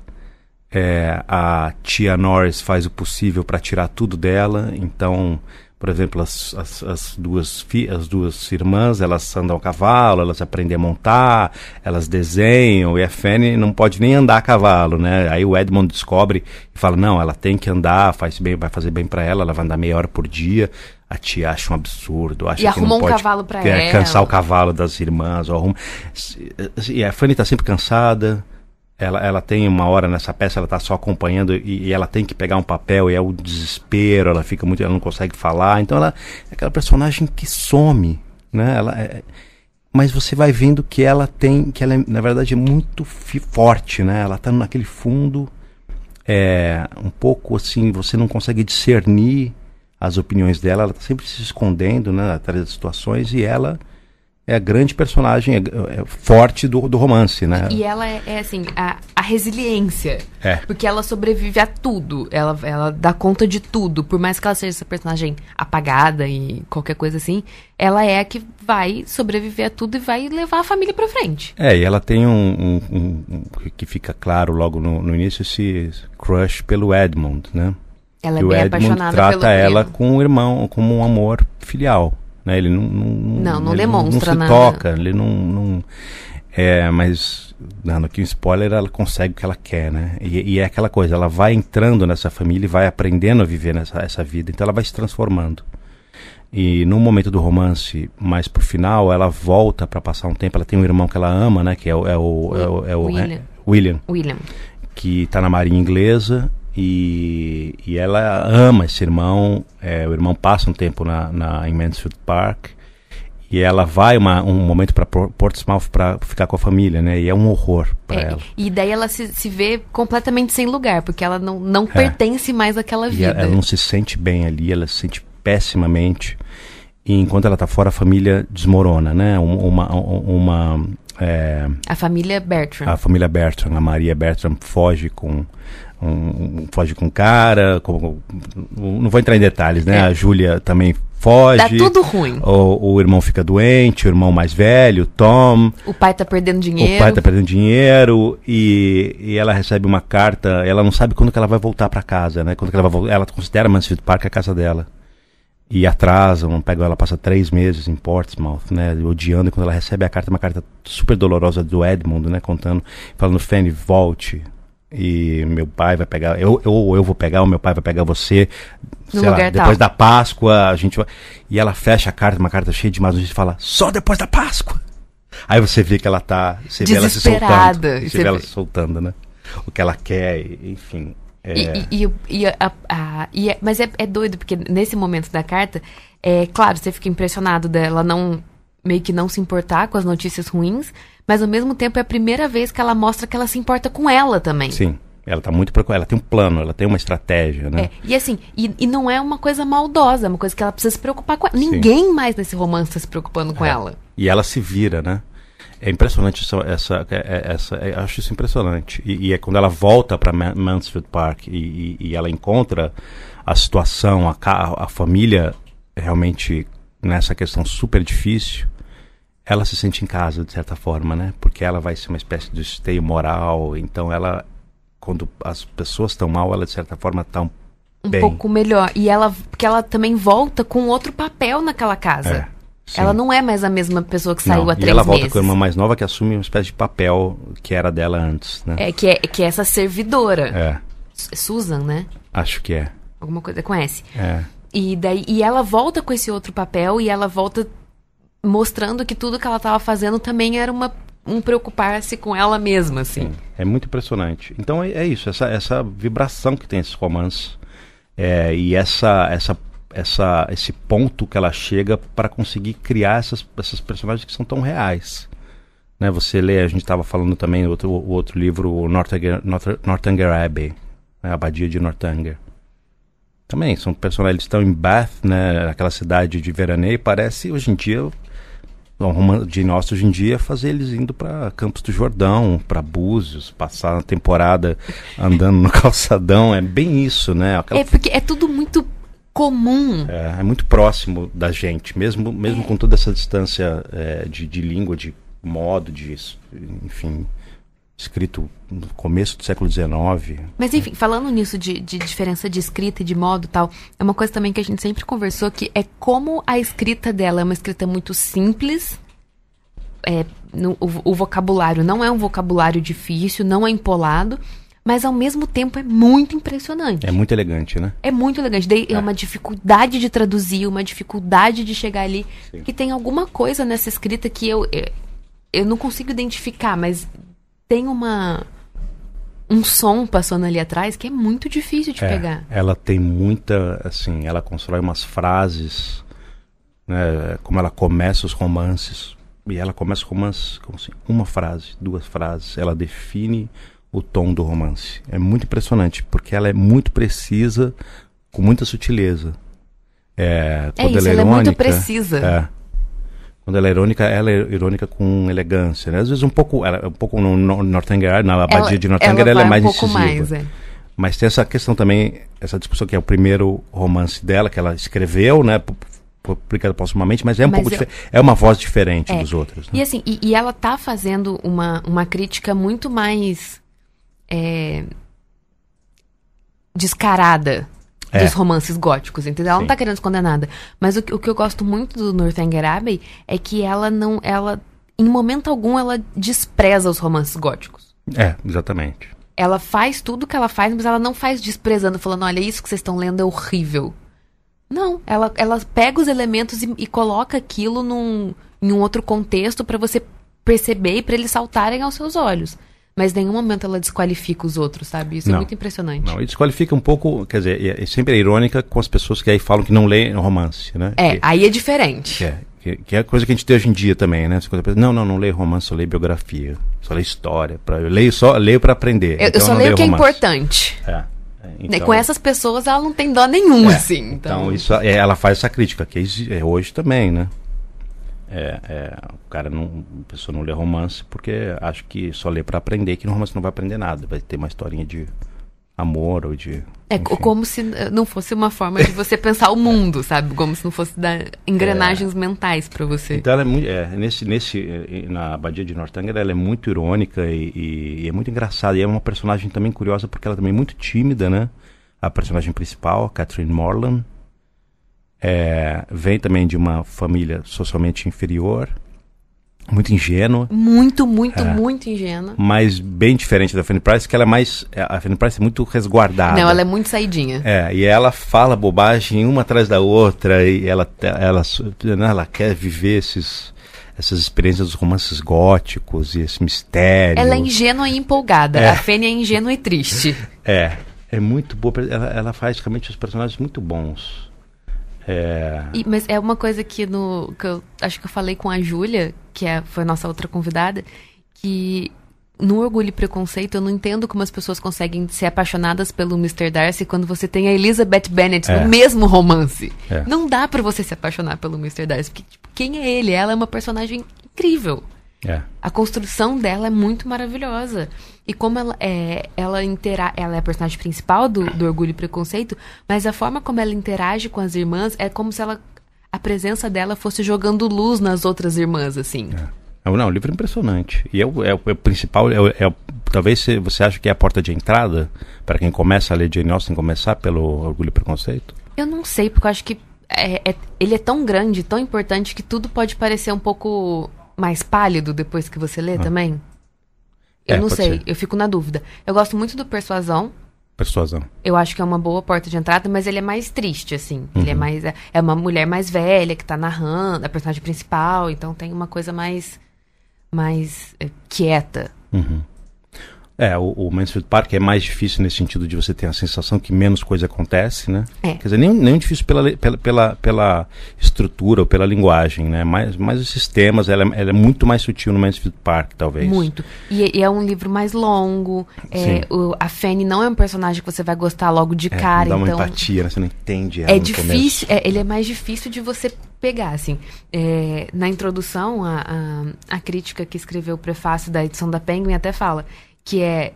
É, a tia Norris faz o possível para tirar tudo dela, então, por exemplo, as, as, as, duas as duas irmãs, elas andam a cavalo, elas aprendem a montar, elas desenham, e a Fanny não pode nem andar a cavalo, né? Aí o Edmond descobre e fala, não, ela tem que andar, faz bem, vai fazer bem para ela, ela vai andar meia hora por dia. A tia acha um absurdo, acha e que não pode um cavalo pra ela. cansar o cavalo das irmãs. Ou arruma... E a Fanny está sempre cansada, ela, ela tem uma hora nessa peça, ela está só acompanhando e, e, ela tem que pegar um papel e é o desespero, ela fica muito, ela não consegue falar. Então ela é aquela personagem que some, né? Ela é, mas você vai vendo que ela tem, que ela é, na verdade é muito forte, né? Ela está naquele fundo, é, um pouco assim, você não consegue discernir as opiniões dela, ela está sempre se escondendo, né? Atrás das situações e ela é a grande personagem é, é forte do, do romance, né? E ela é, é assim, a, a, resiliência. É. Porque ela sobrevive a tudo. Ela, ela dá conta de tudo. Por mais que ela seja essa personagem apagada e qualquer coisa assim, ela é a que vai sobreviver a tudo e vai levar a família pra frente. É, e ela tem um. um, um, um que fica claro logo no, no, início, esse crush pelo Edmund, né? Ela é e bem o Edmund apaixonada trata pelo ela com o irmão, como um amor filial. Né? Ele não, não, não, não ele demonstra não, se nada. toca, ele não, não é, mas dando aqui um spoiler, ela consegue o que ela quer, né? E, e, é aquela coisa, ela vai entrando nessa família e vai aprendendo a viver nessa essa vida, então ela vai se transformando. E no momento do romance, mais pro final, ela volta para passar um tempo. Ela tem um irmão que ela ama, né? Que é o, é o, é o, é o William. William. William. Que tá na marinha inglesa e, e ela ama esse irmão. É, o irmão passa um tempo na, na, em Mansfield Park E ela vai uma, um momento para Portsmouth para ficar com a família, né? E é um horror para É, ela. E daí ela se, se vê completamente sem lugar, porque ela não, não pertence mais àquela É. Vida. ela, ela não se sente bem ali, ela se sente pessimamente. E enquanto ela tá fora, a família desmorona, né? Um- Uma, uma, é, A família Bertram. a família Bertram, a Maria Bertram foge com um, um- foge com cara, com- não vou entrar em detalhes, né? É. A Júlia também foge. Dá tudo ruim. O, o irmão fica doente, o irmão mais velho, Tom. O pai tá perdendo dinheiro. O pai tá perdendo dinheiro e, e ela recebe uma carta. Ela não sabe quando que ela vai voltar para casa, né? Quando que ela vai voltar. Ela considera Mansfield Park a casa dela. E atrasam, pegam ela, passa três meses em Portsmouth, né? Odiando. E quando ela recebe a carta, uma carta super dolorosa do Edmund, né? Contando, falando, Fanny, volte. E meu pai vai pegar, eu, eu, eu vou pegar, o meu pai vai pegar você. No sei lá, depois tal. da Páscoa, a gente vai. E ela fecha a carta, uma carta cheia de más notícias e fala, só depois da Páscoa. Aí você vê que ela tá. Você vê ela se soltando. Você você vê ela se soltando, né? O que ela quer, enfim. É, E, e- e- a- a- e é- mas é, é doido, porque nesse momento da carta, é claro, você fica impressionado dela não meio que não se importar com as notícias ruins, mas ao mesmo tempo é a primeira vez que ela mostra que ela se importa com ela também. Sim. Ela tá muito preocupada. Ela tem um plano, ela tem uma estratégia, né? É, e assim, e, e não é uma coisa maldosa, é uma coisa que ela precisa se preocupar com ela. Sim. Ninguém mais nesse romance tá se preocupando com É. ela. E ela se vira, né? É impressionante essa, essa, é- é- essa é- acho isso impressionante. E, e é quando ela volta para Mansfield Park e, e- e ela encontra a situação, a, a família realmente nessa questão super difícil, ela se sente em casa de certa forma, né? Porque ela vai ser uma espécie de esteio moral. Então ela, quando as pessoas estão mal, ela de certa forma está um, Um pouco melhor. E ela, porque ela também volta com outro papel naquela casa. É, sim. ela não é mais a mesma pessoa que saiu Não, há e três ela volta meses. com a irmã mais nova que assume uma espécie de papel que era dela antes, né? É, que é, que é essa servidora. É, Su- Susan, né? acho que é. Alguma coisa, conhece. É, E daí e ela volta com esse outro papel e ela volta mostrando que tudo que ela estava fazendo também era uma um preocupar-se com ela mesma, assim. sim. É muito impressionante. Então é, é isso, essa, essa vibração que tem esse romance é, e essa, essa, essa, esse ponto que ela chega para conseguir criar essas, essas personagens que são tão reais. Né, você lê, a gente estava falando também outro, o outro livro, o Northanger, North- Northanger Abbey, né, a Abadia de Northanger. Também são personagens que estão em Bath, né, aquela cidade de veraneio, parece hoje em dia romance de nós hoje em dia fazer eles indo para Campos do Jordão, para Búzios, passar a temporada andando no calçadão, é bem isso, né? Aquela- É porque é tudo muito comum. é, é muito próximo da gente, mesmo, mesmo com toda essa distância é, de, de língua, de modo, de enfim, escrito no começo do século XIX. Mas enfim, falando nisso de, de diferença de escrita e de modo e tal, é uma coisa também que a gente sempre conversou que é como a escrita dela é uma escrita muito simples. É, no- o, o vocabulário não é um vocabulário difícil, não é empolado, mas ao mesmo tempo é muito impressionante. É muito elegante, né? É muito elegante. Daí é. uma dificuldade de traduzir, uma dificuldade de chegar ali. Sim. Que tem alguma coisa nessa escrita que eu, eu, eu não consigo identificar, mas tem uma. Um som passando ali atrás que é muito difícil de É, pegar. Ela tem muita, assim, ela constrói umas frases, né, como ela começa os romances. E ela começa com umas, como assim, uma frase, duas frases. Ela define o tom do romance. É muito impressionante, porque ela é muito precisa, com muita sutileza. É, É quando isso, ela ela é é muito irônica, precisa. É. Quando ela é irônica, ela é irônica com elegância, né? Às vezes um pouco, ela, um pouco no, no Northanger, na abadia de Northanger, ela, vai é mais um pouco incisiva. mais, é. Mas tem essa questão também, essa discussão que é o primeiro romance dela, que ela escreveu, né? pu- pu- Publicado postumamente, mas é um Mas pouco eu- dife- é uma voz diferente É. dos outros. E Né? assim, e, e ela tá fazendo uma, uma crítica muito mais é, descarada É. dos romances góticos, entendeu? Ela não Sim. tá querendo esconder nada. Mas o, que- o que eu gosto muito do Northanger Abbey é que ela não. ela Em momento algum, ela despreza os romances góticos. É, exatamente. Ela faz tudo que ela faz, mas ela não faz desprezando, falando, olha, isso que vocês estão lendo é horrível. Não, ela, ela pega os elementos e, e coloca aquilo num, em um outro contexto pra você perceber e pra eles saltarem aos seus olhos. Mas em nenhum momento ela desqualifica os outros, sabe? Isso é Não. muito impressionante. Não, e desqualifica um pouco, quer dizer, é, é sempre é irônica com as pessoas que aí falam que não leem romance, né? É, Que- aí é diferente. que é. que, que, é coisa que a gente tem hoje em dia também, né? Não, não, não leio romance, só leio biografia, só leio história. Pra, eu leio só leio para aprender. Eu, então eu só eu leio o que romance. é importante. É. é então, Com essas pessoas ela não tem dó nenhum, é, assim. Então, então isso, é, ela faz essa crítica, que é hoje também, né? É, é, o cara não, a pessoa não lê romance porque acha que só lê para aprender, que no romance não vai aprender nada, vai ter uma historinha de amor ou de. É enfim. como se não fosse uma forma de você pensar o mundo, sabe? Como se não fosse dar engrenagens é. mentais para você. Então ela é muito. É, nesse, nesse, eh, na Abadia de Northanger, ela é muito irônica e, e, e, é muito engraçada. E é uma personagem também curiosa porque ela também é muito tímida, né? A personagem principal, Catherine Morland é, vem também de uma família socialmente inferior, muito ingênua. Muito, muito, é, muito ingênua. Mas bem diferente da Fanny Price, que ela é mais. É, a Fanny Price é muito resguardada. Não, ela é muito saidinha. É, e ela fala bobagem uma atrás da outra, e ela, ela, né, ela quer viver esses essas experiências dos romances góticos e esse mistério. Ela é ingênua e empolgada. É. A Fanny é ingênua e triste. É, é muito boa. Ela, ela faz realmente os personagens muito bons. É... E, mas é uma coisa que no que eu acho que eu falei com a Júlia, que é, foi nossa outra convidada, que no Orgulho e Preconceito eu não entendo como as pessoas conseguem ser apaixonadas pelo Mr. Darcy quando você tem a Elizabeth Bennet é. no mesmo romance. É. Não dá para você se apaixonar pelo Mr. Darcy, porque tipo, quem é ele? Ela é uma personagem incrível. É. A construção dela é muito maravilhosa. E como ela é, ela, intera ela é a personagem principal do, do Orgulho e Preconceito, mas a forma como ela interage com as irmãs é como se ela, a presença dela fosse jogando luz nas outras irmãs, assim. É. Não, o livro é impressionante. E é o, é o, é o principal, é, é talvez você acha que é a porta de entrada para quem começa a ler Jane Austen, começar pelo Orgulho e Preconceito? Eu não sei, porque eu acho que é, é, ele é tão grande, tão importante, que tudo pode parecer um pouco mais pálido depois que você lê ah. também? Eu é, não sei, ser. eu fico na dúvida. Eu gosto muito do Persuasão. Persuasão. Eu acho que é uma boa porta de entrada, mas ele é mais triste, assim. Uhum. Ele é uhum. mais. É, é uma mulher mais velha que tá narrando, a personagem principal, então tem uma coisa mais. mais é, quieta. Uhum. É, o, o, Mansfield Park é mais difícil nesse sentido de você ter a sensação que menos coisa acontece, né? É. Quer dizer, nem, nem difícil pela, pela, pela, pela estrutura ou pela linguagem, né? Mas, mas os sistemas, ela, ela, é muito mais sutil no Mansfield Park, talvez. Muito. E, e é um livro mais longo. É, o, a Fanny não é um personagem que você vai gostar logo de é, cara. Não dá então... uma empatia, né? Você não entende ela É difícil, é, ele é mais difícil de você pegar, assim. É, na introdução, a, a, a crítica que escreveu o prefácio da edição da Penguin até fala que é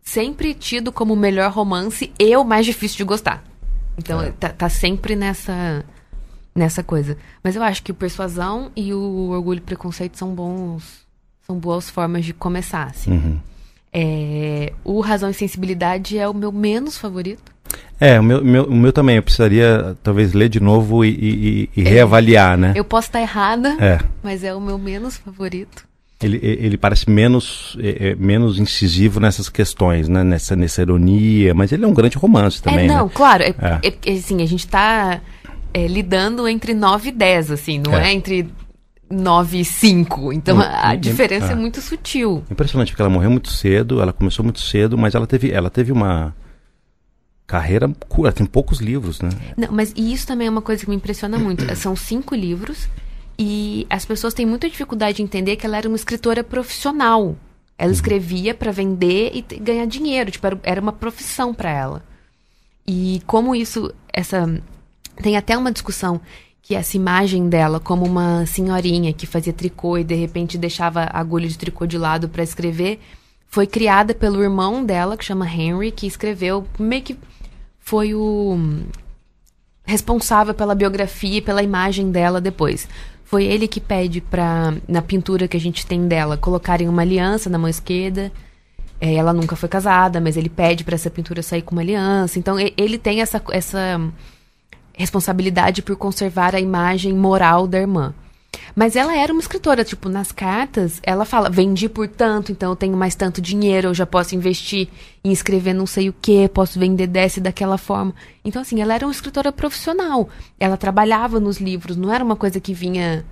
sempre tido como o melhor romance e o mais difícil de gostar. Então, é. tá, tá, sempre nessa nessa coisa. Mas eu acho que o Persuasão e o Orgulho e Preconceito são bons são boas formas de começar, assim. Uhum. É, o Razão e Sensibilidade é o meu menos favorito. É, o meu, meu, o meu também. Eu precisaria talvez ler de novo e, e, e reavaliar, né? Eu posso estar errada, é. mas é o meu menos favorito. Ele, ele parece menos, é, é, menos incisivo nessas questões, né? Nessa, nessa ironia, mas ele é um grande romance também. É, não, né? claro. É, é. é assim, a gente está é, lidando entre 9 e 10, assim, não é, entre 9 e 5. Então a, a diferença é. muito sutil. Impressionante, porque ela morreu muito cedo, ela começou muito cedo, mas ela teve, ela teve uma carreira curta, tem poucos livros, né? Não, mas isso também é uma coisa que me impressiona muito. São cinco livros e as pessoas têm muita dificuldade de entender que ela era uma escritora profissional. Ela uhum. escrevia para vender e ganhar dinheiro, tipo, era uma profissão para ela. E como isso, essa tem até uma discussão que essa imagem dela como uma senhorinha que fazia tricô e de repente deixava a agulha de tricô de lado para escrever, foi criada pelo irmão dela, que chama Henry, que escreveu meio que foi o responsável pela biografia e pela imagem dela depois. Foi ele que pede para na pintura que a gente tem dela, colocarem uma aliança na mão esquerda. É, ela nunca foi casada, mas ele pede para essa pintura sair com uma aliança. Então ele tem essa, essa responsabilidade por conservar a imagem moral da irmã. Mas ela era uma escritora, tipo, nas cartas, ela fala: vendi por tanto, então eu tenho mais tanto dinheiro, eu já posso investir em escrever não sei o que, posso vender dessa e daquela forma. Então, assim, ela era uma escritora profissional. Ela trabalhava nos livros, não era uma coisa que vinha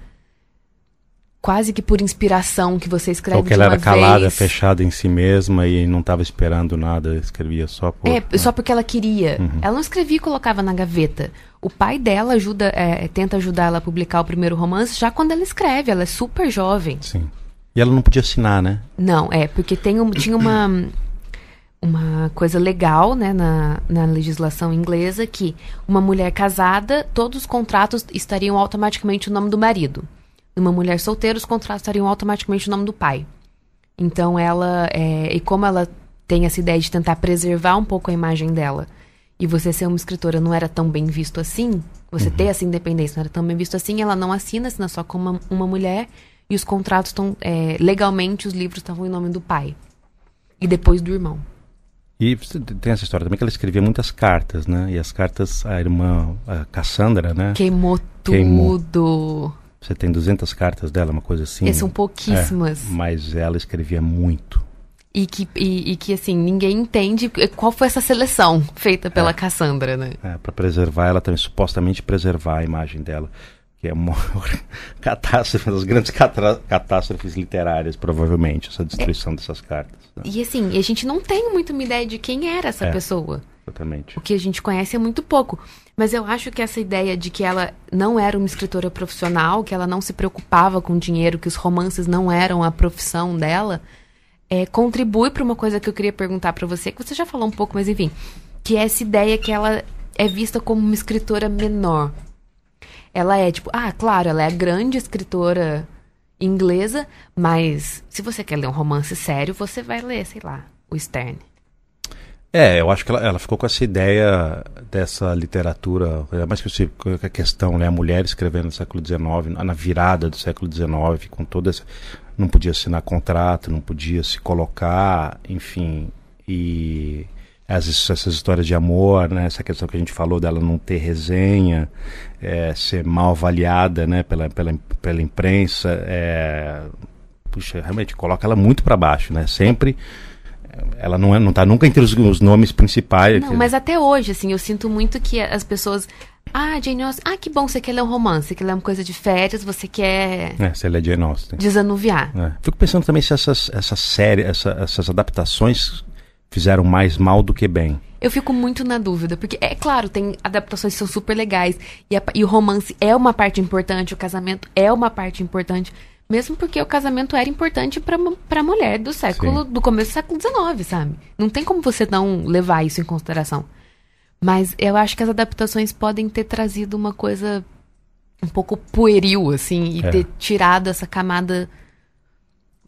quase que por inspiração que você escreve Ou que ela era calada, vez. fechada em si mesma e não estava esperando nada, escrevia só por... É, só porque ela queria. Uhum. Ela não escrevia e colocava na gaveta. O pai dela ajuda, é, tenta ajudar ela a publicar o primeiro romance já quando ela escreve. Ela é super jovem. Sim. E ela não podia assinar, né? Não, é, porque tem um- tinha uma, uma coisa legal né, na, na legislação inglesa que uma mulher casada, todos os contratos estariam automaticamente o nome do marido. Uma mulher solteira, os contratos estariam automaticamente o nome do pai. Então ela. é, e como ela tem essa ideia de tentar preservar um pouco a imagem dela, e você ser uma escritora não era tão bem visto assim, você ter essa independência não era tão bem visto assim, ela não assina, assina só como uma, uma mulher, e os contratos estão. é, legalmente, os livros estavam em nome do pai. E depois do irmão. E tem essa história também que ela escrevia muitas cartas, né? E as cartas, a irmã a Cassandra, né? Queimou Queimou. Você tem 200 cartas dela, uma coisa assim. E são pouquíssimas. É, mas ela escrevia muito. E que, e, e que, assim, ninguém entende qual foi essa seleção feita pela É. Cassandra, né? É, para preservar ela também, supostamente preservar a imagem dela. Que é uma catástrofe, uma das grandes catástrofes literárias, provavelmente, essa destruição dessas cartas. né? E assim, a gente não tem muito uma ideia de quem era essa É. pessoa. Exatamente. O que a gente conhece é muito pouco. Mas eu acho que essa ideia de que ela não era uma escritora profissional, que ela não se preocupava com dinheiro, que os romances não eram a profissão dela, é, contribui para uma coisa que eu queria perguntar para você, que você já falou um pouco, mas enfim, que é essa ideia que ela é vista como uma escritora menor. Ela é tipo, ah, claro, ela é a grande escritora inglesa, mas se você quer ler um romance sério, você vai ler, sei lá, o Stern. É, eu acho que ela, ela ficou com essa ideia dessa literatura, mais que a questão, né, a mulher escrevendo no século XIX, na virada do século XIX, com toda essa, não podia assinar contrato, não podia se colocar, enfim, e as, essas histórias de amor, né, essa questão que a gente falou dela não ter resenha, é, ser mal avaliada, né, pela, pela, pela imprensa, é, puxa, realmente coloca ela muito para baixo, né, sempre ela não, é, não tá nunca entre os, os nomes principais. Não, mas até hoje, assim, eu sinto muito que as pessoas. Ah, Jane Austen, ah, que bom, você quer ler um romance, você quer ler uma coisa de férias, você quer É, se ela é Jane Austen. desanuviar. É. Fico pensando também se essas, essas séries, essa, essas adaptações fizeram mais mal do que bem. Eu fico muito na dúvida, porque, é claro, tem adaptações que são super legais, e, a- e o romance é uma parte importante, o casamento é uma parte importante, mesmo porque o casamento era importante mu- pra mulher do século, Sim. do começo do século XIX, sabe? Não tem como você não levar isso em consideração. Mas eu acho que as adaptações podem ter trazido uma coisa um pouco pueril, assim, e É. ter tirado essa camada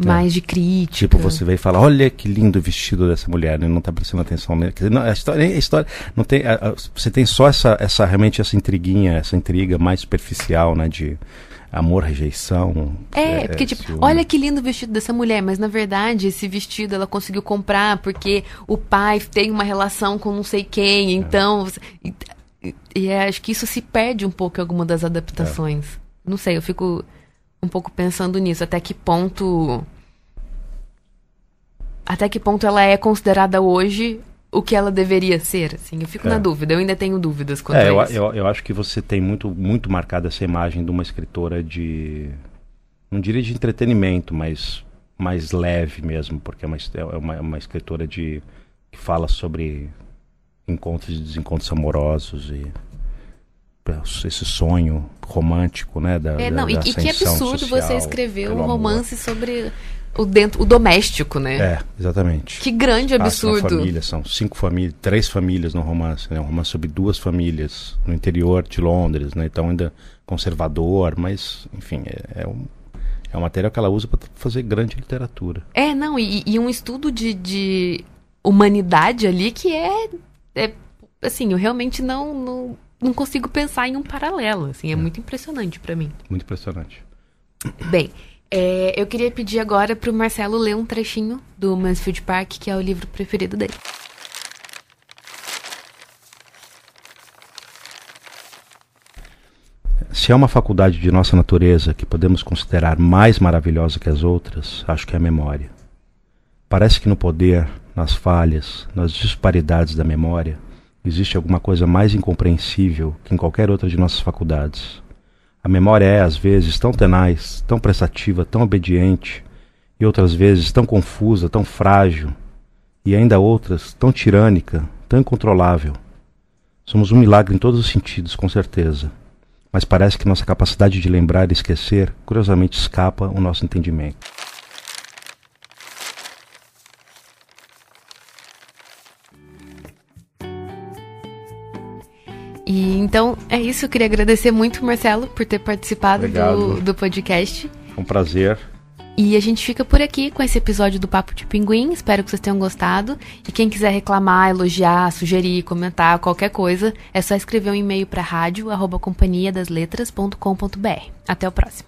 mais de crítica. Tipo, você vem e fala, olha que lindo o vestido dessa mulher, né? não tá prestando atenção nele. Quer dizer, não, a história, a história não tem, a- a- você tem só essa, essa, realmente essa intriguinha, essa intriga mais superficial, né, de amor, rejeição. É, porque tipo, ciúme. olha que lindo o vestido dessa mulher, mas na verdade esse vestido ela conseguiu comprar porque o pai tem uma relação com não sei quem, então. você- E, e- é, acho que isso se perde um pouco em alguma das adaptações. Não sei, eu fico um pouco pensando nisso, até que ponto. Até que ponto ela é considerada hoje o que ela deveria ser, assim. Eu fico É. na dúvida, eu ainda tenho dúvidas quanto É, eu, a a- isso. eu, eu acho que você tem muito, muito marcada essa imagem de uma escritora de. Não diria de entretenimento, mas mais leve mesmo, porque é uma, é uma, é uma escritora de, que fala sobre encontros e desencontros amorosos e esse sonho romântico, né? Da, É, da- não, e, da e que absurdo você social escrever pelo um amor. romance sobre o dentro, o doméstico, né? É, exatamente. Que grande Passa absurdo. família, são cinco famílias, três famílias no romance, né? Um romance sobre duas famílias no interior de Londres, né? Então ainda conservador, mas enfim, é, é um é um material que ela usa para fazer grande literatura. É, não, e, e um estudo de, de humanidade ali que é, é, assim, eu realmente não, não, não consigo pensar em um paralelo, assim, é, muito impressionante pra mim. Muito impressionante. Bem, é, eu queria pedir agora pro Marcelo ler um trechinho do Mansfield Park, que é o livro preferido dele. Se há uma faculdade de nossa natureza que podemos considerar mais maravilhosa que as outras, acho que é a memória. Parece que no poder, nas falhas, nas disparidades da memória, existe alguma coisa mais incompreensível que em qualquer outra de nossas faculdades. A memória é, às vezes, tão tenaz, tão prestativa, tão obediente, e outras vezes tão confusa, tão frágil, e ainda outras tão tirânica, tão incontrolável. Somos um milagre em todos os sentidos, com certeza, mas parece que nossa capacidade de lembrar e esquecer curiosamente escapa o nosso entendimento. E então é isso. Eu queria agradecer muito, Marcelo, por ter participado do, do podcast. Um prazer. E a gente fica por aqui com esse episódio do Papo de Pinguim. Espero que vocês tenham gostado. E quem quiser reclamar, elogiar, sugerir, comentar, qualquer coisa, é só escrever um e-mail para rádio@companhiadasletras.com.br. Até o próximo.